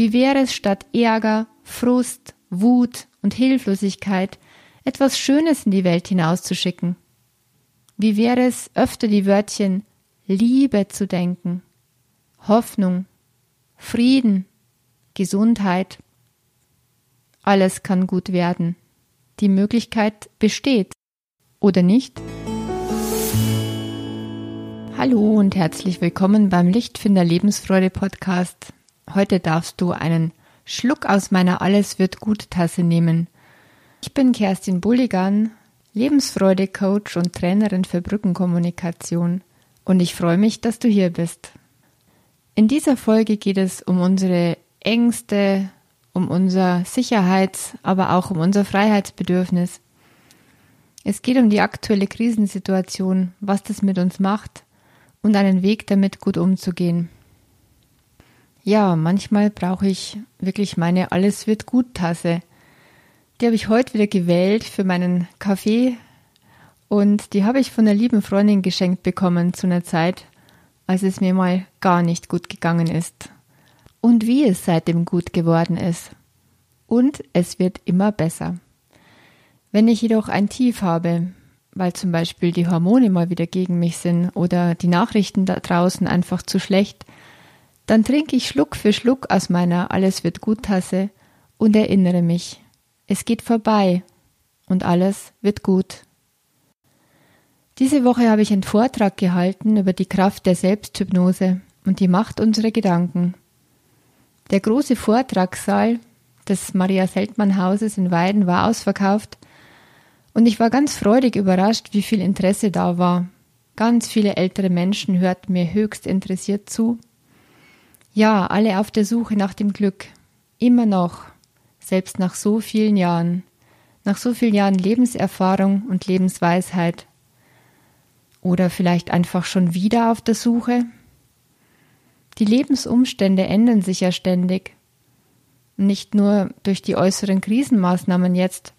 Wie wäre es statt Ärger, Frust, Wut und Hilflosigkeit etwas Schönes in die Welt hinauszuschicken? Wie wäre es öfter die Wörtchen Liebe zu denken, Hoffnung, Frieden, Gesundheit? Alles kann gut werden. Die Möglichkeit besteht. Oder nicht? Hallo und herzlich willkommen beim Lichtfinder Lebensfreude Podcast. Heute darfst du einen Schluck aus meiner Alles wird gut Tasse nehmen. Ich bin Kerstin Bulligan, Lebensfreude Coach und Trainerin für Brückenkommunikation und ich freue mich, dass du hier bist. In dieser Folge geht es um unsere Ängste, um unser Sicherheits-, aber auch um unser Freiheitsbedürfnis. Es geht um die aktuelle Krisensituation, was das mit uns macht und einen Weg damit gut umzugehen. Ja, manchmal brauche ich wirklich meine Alles wird gut Tasse. Die habe ich heute wieder gewählt für meinen Kaffee und die habe ich von einer lieben Freundin geschenkt bekommen zu einer Zeit, als es mir mal gar nicht gut gegangen ist. Und wie es seitdem gut geworden ist. Und es wird immer besser. Wenn ich jedoch ein Tief habe, weil zum Beispiel die Hormone mal wieder gegen mich sind oder die Nachrichten da draußen einfach zu schlecht, dann trinke ich Schluck für Schluck aus meiner Alles wird gut Tasse und erinnere mich, es geht vorbei und alles wird gut. Diese Woche habe ich einen Vortrag gehalten über die Kraft der Selbsthypnose und die Macht unserer Gedanken. Der große Vortragssaal des Maria Seltmann Hauses in Weiden war ausverkauft und ich war ganz freudig überrascht, wie viel Interesse da war. Ganz viele ältere Menschen hörten mir höchst interessiert zu ja, alle auf der Suche nach dem Glück. Immer noch. Selbst nach so vielen Jahren. Nach so vielen Jahren Lebenserfahrung und Lebensweisheit. Oder vielleicht einfach schon wieder auf der Suche? Die Lebensumstände ändern sich ja ständig. Nicht nur durch die äußeren Krisenmaßnahmen jetzt,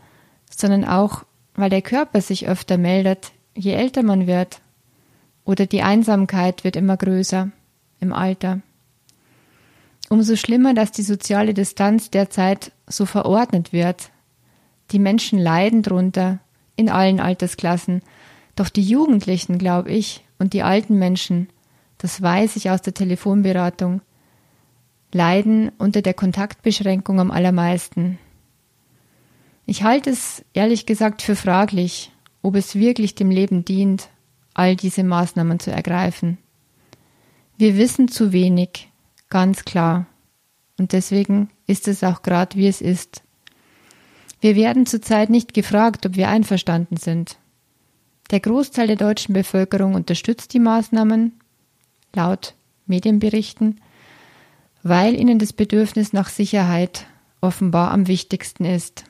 sondern auch, weil der Körper sich öfter meldet, je älter man wird. Oder die Einsamkeit wird immer größer im Alter. Umso schlimmer, dass die soziale Distanz derzeit so verordnet wird. Die Menschen leiden drunter, in allen Altersklassen. Doch die Jugendlichen, glaube ich, und die alten Menschen, das weiß ich aus der Telefonberatung, leiden unter der Kontaktbeschränkung am allermeisten. Ich halte es ehrlich gesagt für fraglich, ob es wirklich dem Leben dient, all diese Maßnahmen zu ergreifen. Wir wissen zu wenig, Ganz klar. Und deswegen ist es auch gerade, wie es ist. Wir werden zurzeit nicht gefragt, ob wir einverstanden sind. Der Großteil der deutschen Bevölkerung unterstützt die Maßnahmen, laut Medienberichten, weil ihnen das Bedürfnis nach Sicherheit offenbar am wichtigsten ist.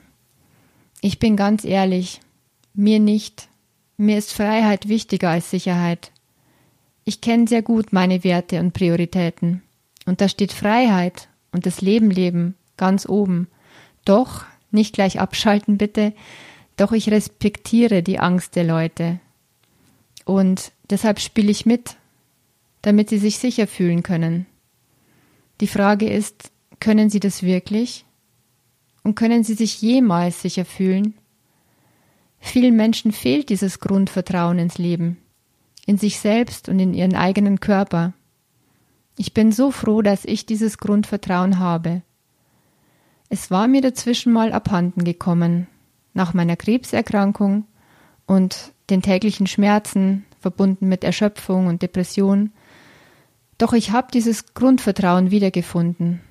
Ich bin ganz ehrlich, mir nicht. Mir ist Freiheit wichtiger als Sicherheit. Ich kenne sehr gut meine Werte und Prioritäten. Und da steht Freiheit und das Leben leben ganz oben. Doch, nicht gleich abschalten bitte, doch ich respektiere die Angst der Leute. Und deshalb spiele ich mit, damit sie sich sicher fühlen können. Die Frage ist, können sie das wirklich? Und können sie sich jemals sicher fühlen? Vielen Menschen fehlt dieses Grundvertrauen ins Leben, in sich selbst und in ihren eigenen Körper. Ich bin so froh, dass ich dieses Grundvertrauen habe. Es war mir dazwischen mal abhanden gekommen, nach meiner Krebserkrankung und den täglichen Schmerzen, verbunden mit Erschöpfung und Depression. Doch ich habe dieses Grundvertrauen wiedergefunden.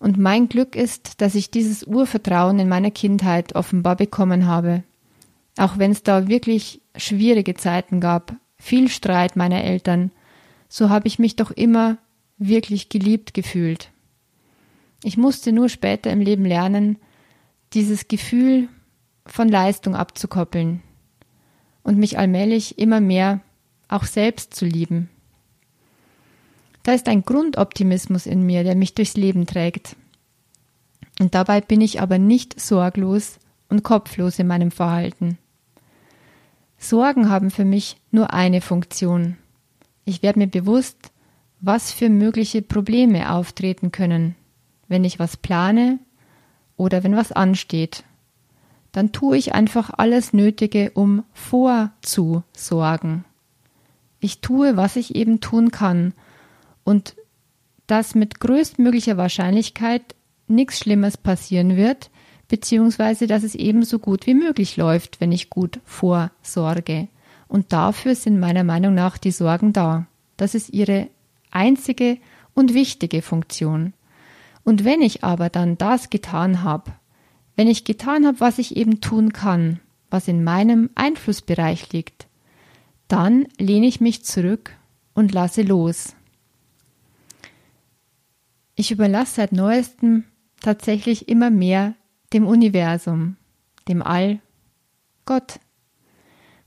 Und mein Glück ist, dass ich dieses Urvertrauen in meiner Kindheit offenbar bekommen habe. Auch wenn es da wirklich schwierige Zeiten gab, viel Streit meiner Eltern, so habe ich mich doch immer wirklich geliebt gefühlt. Ich musste nur später im Leben lernen, dieses Gefühl von Leistung abzukoppeln und mich allmählich immer mehr auch selbst zu lieben. Da ist ein Grundoptimismus in mir, der mich durchs Leben trägt. Und dabei bin ich aber nicht sorglos und kopflos in meinem Verhalten. Sorgen haben für mich nur eine Funktion. Ich werde mir bewusst, was für mögliche Probleme auftreten können, wenn ich was plane oder wenn was ansteht. Dann tue ich einfach alles Nötige, um vorzusorgen. Ich tue, was ich eben tun kann und dass mit größtmöglicher Wahrscheinlichkeit nichts Schlimmes passieren wird, beziehungsweise dass es eben so gut wie möglich läuft, wenn ich gut vorsorge. Und dafür sind meiner Meinung nach die Sorgen da. Das ist ihre einzige und wichtige Funktion. Und wenn ich aber dann das getan habe, wenn ich getan habe, was ich eben tun kann, was in meinem Einflussbereich liegt, dann lehne ich mich zurück und lasse los. Ich überlasse seit neuestem tatsächlich immer mehr dem Universum, dem All, Gott.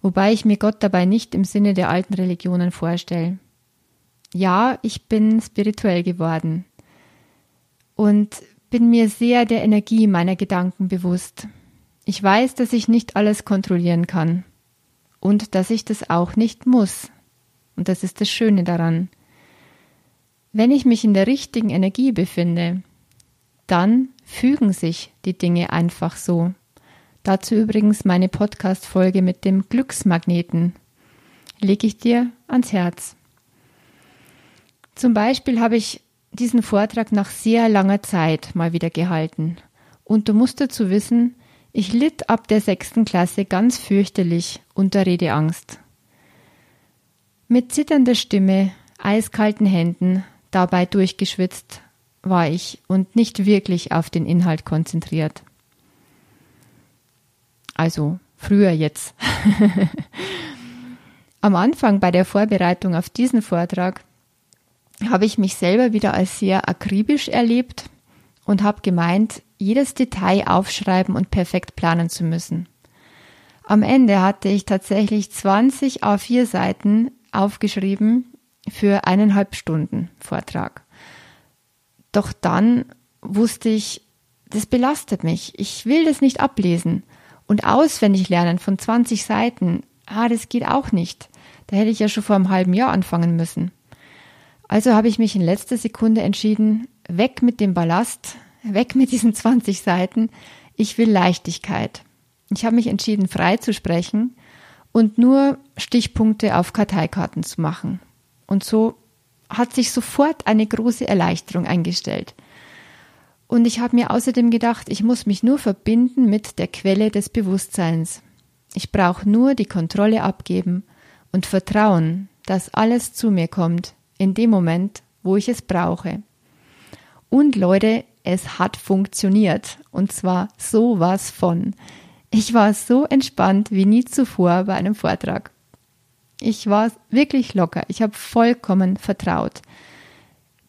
Wobei ich mir Gott dabei nicht im Sinne der alten Religionen vorstelle. Ja, ich bin spirituell geworden und bin mir sehr der Energie meiner Gedanken bewusst. Ich weiß, dass ich nicht alles kontrollieren kann und dass ich das auch nicht muss. Und das ist das Schöne daran. Wenn ich mich in der richtigen Energie befinde, dann fügen sich die Dinge einfach so. Dazu übrigens meine Podcast-Folge mit dem Glücksmagneten. Lege ich dir ans Herz. Zum Beispiel habe ich diesen Vortrag nach sehr langer Zeit mal wieder gehalten. Und du musst dazu wissen, ich litt ab der sechsten Klasse ganz fürchterlich unter Redeangst. Mit zitternder Stimme, eiskalten Händen, dabei durchgeschwitzt war ich und nicht wirklich auf den Inhalt konzentriert. Also früher jetzt. Am Anfang bei der Vorbereitung auf diesen Vortrag habe ich mich selber wieder als sehr akribisch erlebt und habe gemeint, jedes Detail aufschreiben und perfekt planen zu müssen. Am Ende hatte ich tatsächlich 20 A4 Seiten aufgeschrieben für eineinhalb Stunden Vortrag. Doch dann wusste ich, das belastet mich. Ich will das nicht ablesen. Und auswendig lernen von 20 Seiten, ah, das geht auch nicht. Da hätte ich ja schon vor einem halben Jahr anfangen müssen. Also habe ich mich in letzter Sekunde entschieden, weg mit dem Ballast, weg mit diesen 20 Seiten. Ich will Leichtigkeit. Ich habe mich entschieden, frei zu sprechen und nur Stichpunkte auf Karteikarten zu machen. Und so hat sich sofort eine große Erleichterung eingestellt. Und ich habe mir außerdem gedacht, ich muss mich nur verbinden mit der Quelle des Bewusstseins. Ich brauche nur die Kontrolle abgeben und vertrauen, dass alles zu mir kommt, in dem Moment, wo ich es brauche. Und Leute, es hat funktioniert. Und zwar sowas von. Ich war so entspannt wie nie zuvor bei einem Vortrag. Ich war wirklich locker. Ich habe vollkommen vertraut.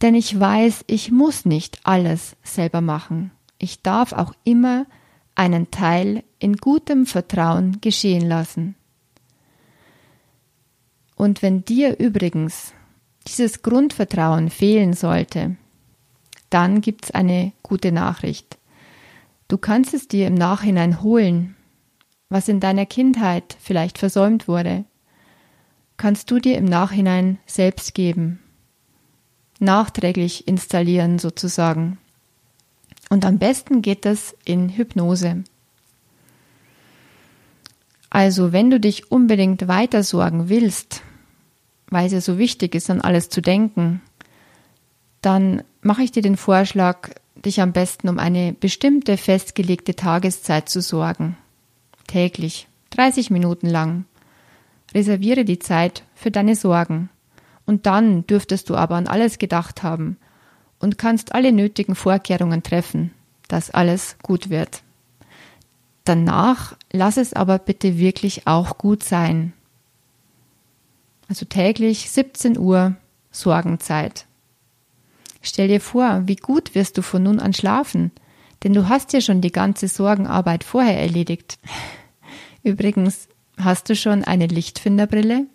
Denn ich weiß, ich muss nicht alles selber machen. Ich darf auch immer einen Teil in gutem Vertrauen geschehen lassen. Und wenn dir übrigens dieses Grundvertrauen fehlen sollte, dann gibt's eine gute Nachricht. Du kannst es dir im Nachhinein holen, was in deiner Kindheit vielleicht versäumt wurde, kannst du dir im Nachhinein selbst geben, nachträglich installieren sozusagen. Und am besten geht das in Hypnose. Also wenn du dich unbedingt weiter sorgen willst, weil es ja so wichtig ist, an alles zu denken, dann mache ich dir den Vorschlag, dich am besten um eine bestimmte festgelegte Tageszeit zu sorgen. Täglich, 30 Minuten lang. Reserviere die Zeit für deine Sorgen. Und dann dürftest du aber an alles gedacht haben und kannst alle nötigen Vorkehrungen treffen, dass alles gut wird. Danach lass es aber bitte wirklich auch gut sein. Also täglich 17 Uhr Sorgenzeit. Stell dir vor, wie gut wirst du von nun an schlafen, denn du hast ja schon die ganze Sorgenarbeit vorher erledigt. Übrigens, hast du schon eine Lichtfinderbrille?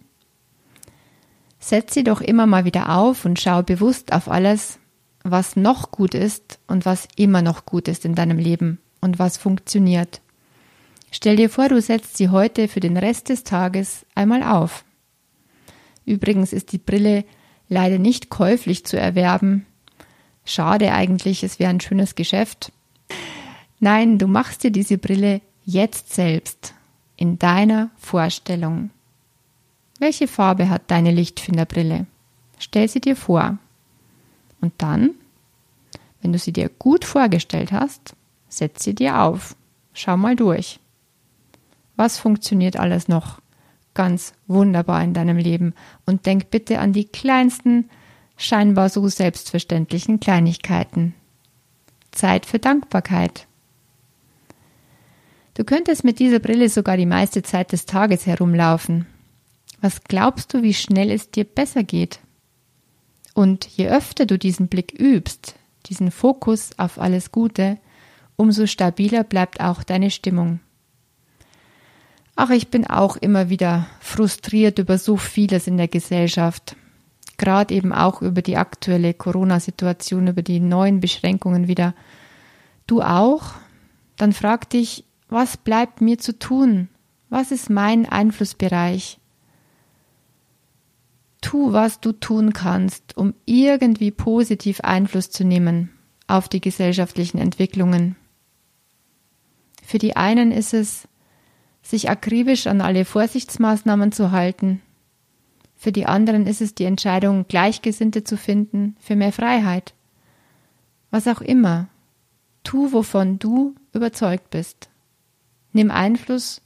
Setz sie doch immer mal wieder auf und schau bewusst auf alles, was noch gut ist und was immer noch gut ist in deinem Leben und was funktioniert. Stell dir vor, du setzt sie heute für den Rest des Tages einmal auf. Übrigens ist die Brille leider nicht käuflich zu erwerben. Schade eigentlich, es wäre ein schönes Geschäft. Nein, du machst dir diese Brille jetzt selbst, in deiner Vorstellung. Welche Farbe hat deine Lichtfinderbrille? Stell sie dir vor. Und dann, wenn du sie dir gut vorgestellt hast, setz sie dir auf. Schau mal durch. Was funktioniert alles noch ganz wunderbar in deinem Leben? Und denk bitte an die kleinsten, scheinbar so selbstverständlichen Kleinigkeiten. Zeit für Dankbarkeit. Du könntest mit dieser Brille sogar die meiste Zeit des Tages herumlaufen. Was glaubst du, wie schnell es dir besser geht? Und je öfter du diesen Blick übst, diesen Fokus auf alles Gute, umso stabiler bleibt auch deine Stimmung. Ach, ich bin auch immer wieder frustriert über so vieles in der Gesellschaft. Gerade eben auch über die aktuelle Corona-Situation, über die neuen Beschränkungen wieder. Du auch? Dann frag dich, was bleibt mir zu tun? Was ist mein Einflussbereich? Tu, was du tun kannst, um irgendwie positiv Einfluss zu nehmen auf die gesellschaftlichen Entwicklungen. Für die einen ist es, sich akribisch an alle Vorsichtsmaßnahmen zu halten. Für die anderen ist es die Entscheidung, Gleichgesinnte zu finden, für mehr Freiheit. Was auch immer. Tu, wovon du überzeugt bist. Nimm Einfluss,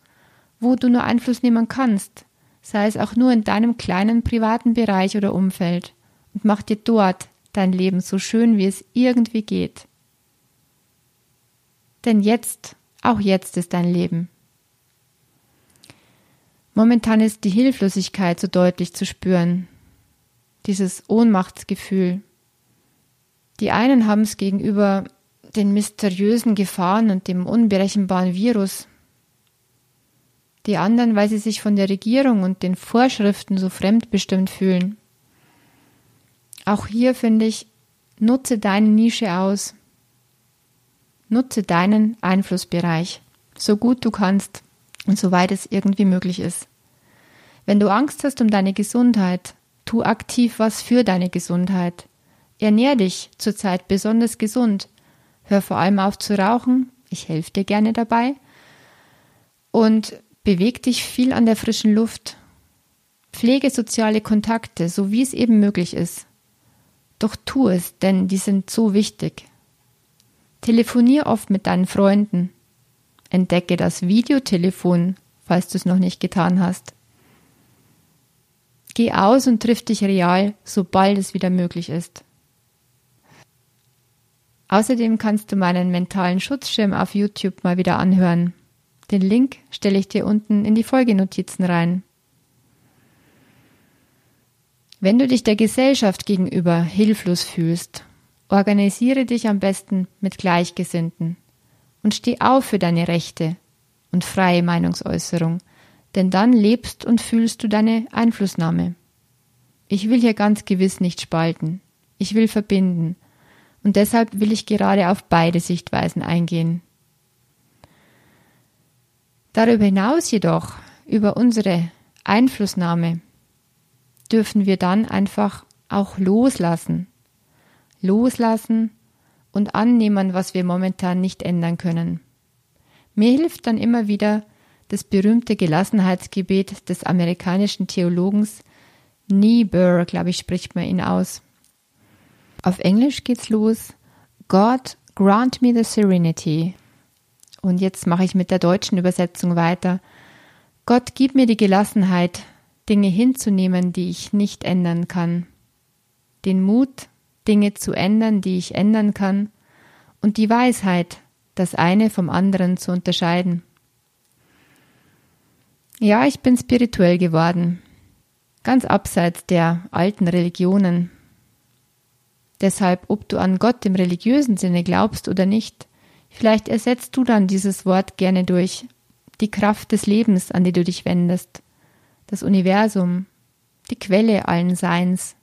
wo du nur Einfluss nehmen kannst, sei es auch nur in deinem kleinen privaten Bereich oder Umfeld, und mach dir dort dein Leben so schön, wie es irgendwie geht. Denn jetzt, auch jetzt ist dein Leben. Momentan ist die Hilflosigkeit so deutlich zu spüren, dieses Ohnmachtsgefühl. Die einen haben es gegenüber den mysteriösen Gefahren und dem unberechenbaren Virus die anderen, weil sie sich von der Regierung und den Vorschriften so fremdbestimmt fühlen. Auch hier finde ich, nutze deine Nische aus. Nutze deinen Einflussbereich, so gut du kannst und soweit es irgendwie möglich ist. Wenn du Angst hast um deine Gesundheit, tu aktiv was für deine Gesundheit. Ernähr dich zurzeit besonders gesund. Hör vor allem auf zu rauchen. Ich helfe dir gerne dabei. Und Beweg dich viel an der frischen Luft. Pflege soziale Kontakte, so wie es eben möglich ist. Doch tu es, denn die sind so wichtig. Telefonier oft mit deinen Freunden. Entdecke das Videotelefon, falls du es noch nicht getan hast. Geh aus und triff dich real, sobald es wieder möglich ist. Außerdem kannst du meinen mentalen Schutzschirm auf YouTube mal wieder anhören. Den Link stelle ich dir unten in die Folgenotizen rein. Wenn du dich der Gesellschaft gegenüber hilflos fühlst, organisiere dich am besten mit Gleichgesinnten und steh auf für deine Rechte und freie Meinungsäußerung, denn dann lebst und fühlst du deine Einflussnahme. Ich will hier ganz gewiss nicht spalten, ich will verbinden, und deshalb will ich gerade auf beide Sichtweisen eingehen. Darüber hinaus jedoch, über unsere Einflussnahme, dürfen wir dann einfach auch loslassen. Loslassen und annehmen, was wir momentan nicht ändern können. Mir hilft dann immer wieder das berühmte Gelassenheitsgebet des amerikanischen Theologens Niebuhr, glaube ich, spricht man ihn aus. Auf Englisch geht's los. God grant me the serenity und jetzt mache ich mit der deutschen Übersetzung weiter. Gott, gib mir die Gelassenheit, Dinge hinzunehmen, die ich nicht ändern kann. Den Mut, Dinge zu ändern, die ich ändern kann. Und die Weisheit, das eine vom anderen zu unterscheiden. Ja, ich bin spirituell geworden, ganz abseits der alten Religionen. Deshalb, ob du an Gott im religiösen Sinne glaubst oder nicht, Vielleicht ersetzt du dann dieses Wort gerne durch die Kraft des Lebens, an die du dich wendest, das Universum, die Quelle allen Seins.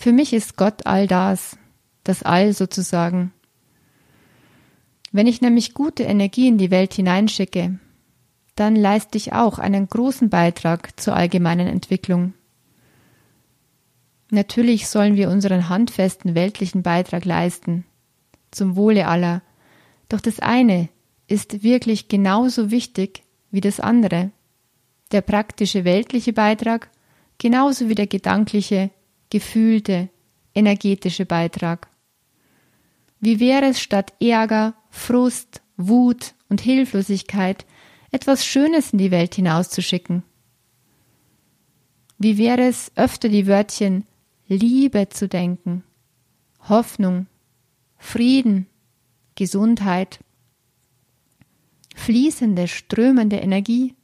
Für mich ist Gott all das, das All sozusagen. Wenn ich nämlich gute Energie in die Welt hineinschicke, dann leiste ich auch einen großen Beitrag zur allgemeinen Entwicklung. Natürlich sollen wir unseren handfesten weltlichen Beitrag leisten, zum Wohle aller. Doch das eine ist wirklich genauso wichtig wie das andere. Der praktische weltliche Beitrag genauso wie der gedankliche, gefühlte, energetische Beitrag. Wie wäre es statt Ärger, Frust, Wut und Hilflosigkeit etwas Schönes in die Welt hinauszuschicken? Wie wäre es öfter die Wörtchen Liebe zu denken, Hoffnung, Frieden, Gesundheit, fließende, strömende Energie.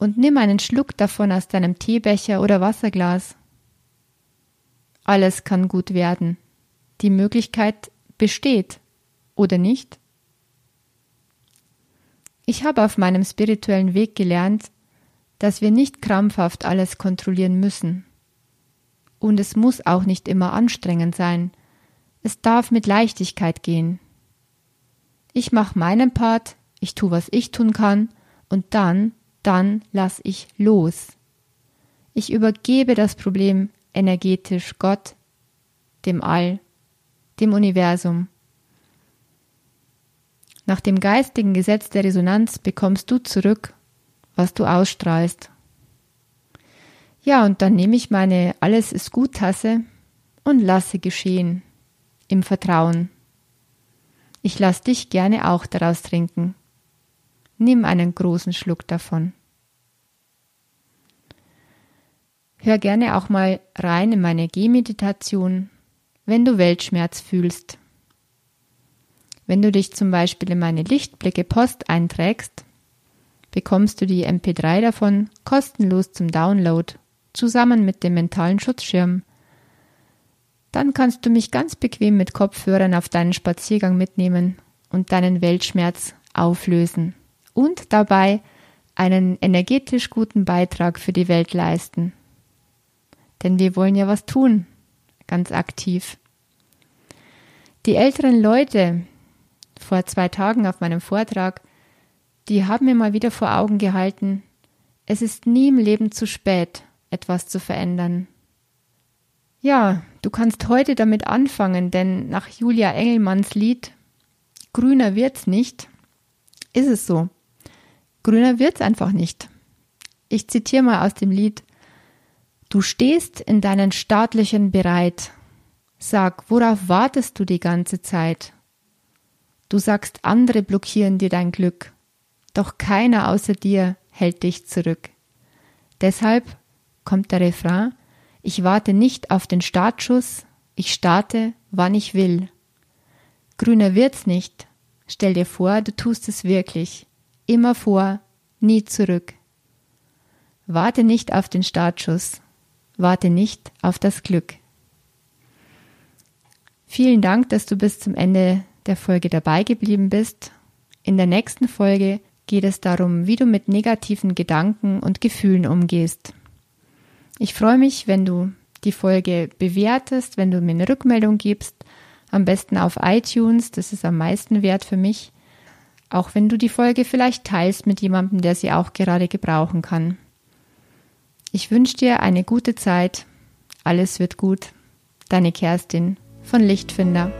Und nimm einen Schluck davon aus deinem Teebecher oder Wasserglas. Alles kann gut werden. Die Möglichkeit besteht, oder nicht? Ich habe auf meinem spirituellen Weg gelernt, dass wir nicht krampfhaft alles kontrollieren müssen. Und es muss auch nicht immer anstrengend sein. Es darf mit Leichtigkeit gehen. Ich mache meinen Part, ich tu, was ich tun kann, und dann, dann lass ich los. Ich übergebe das Problem energetisch Gott, dem All, dem Universum. Nach dem geistigen Gesetz der Resonanz bekommst du zurück, was du ausstrahlst. Ja, und dann nehme ich meine Alles ist gut Tasse und lasse geschehen im Vertrauen. Ich lasse dich gerne auch daraus trinken. Nimm einen großen Schluck davon. Hör gerne auch mal rein in meine Gehmeditation, wenn du Weltschmerz fühlst. Wenn du dich zum Beispiel in meine Lichtblicke Post einträgst, bekommst du die MP3 davon kostenlos zum Download zusammen mit dem mentalen Schutzschirm. Dann kannst du mich ganz bequem mit Kopfhörern auf deinen Spaziergang mitnehmen und deinen Weltschmerz auflösen und dabei einen energetisch guten Beitrag für die Welt leisten. Denn wir wollen ja was tun, ganz aktiv. Die älteren Leute vor zwei Tagen auf meinem Vortrag, die haben mir mal wieder vor Augen gehalten, es ist nie im Leben zu spät, etwas zu verändern. Ja, du kannst heute damit anfangen, denn nach Julia Engelmanns Lied Grüner wird's nicht, ist es so. Grüner wird's einfach nicht. Ich zitiere mal aus dem Lied Du stehst in deinen staatlichen bereit. Sag, worauf wartest du die ganze Zeit? Du sagst, andere blockieren dir dein Glück, doch keiner außer dir hält dich zurück. Deshalb kommt der Refrain, ich warte nicht auf den Startschuss, ich starte, wann ich will. Grüner wird's nicht. Stell dir vor, du tust es wirklich. Immer vor, nie zurück. Warte nicht auf den Startschuss. Warte nicht auf das Glück. Vielen Dank, dass du bis zum Ende der Folge dabei geblieben bist. In der nächsten Folge geht es darum, wie du mit negativen Gedanken und Gefühlen umgehst. Ich freue mich, wenn du die Folge bewertest, wenn du mir eine Rückmeldung gibst, am besten auf iTunes, das ist am meisten wert für mich, auch wenn du die Folge vielleicht teilst mit jemandem, der sie auch gerade gebrauchen kann. Ich wünsche dir eine gute Zeit, alles wird gut. Deine Kerstin von Lichtfinder.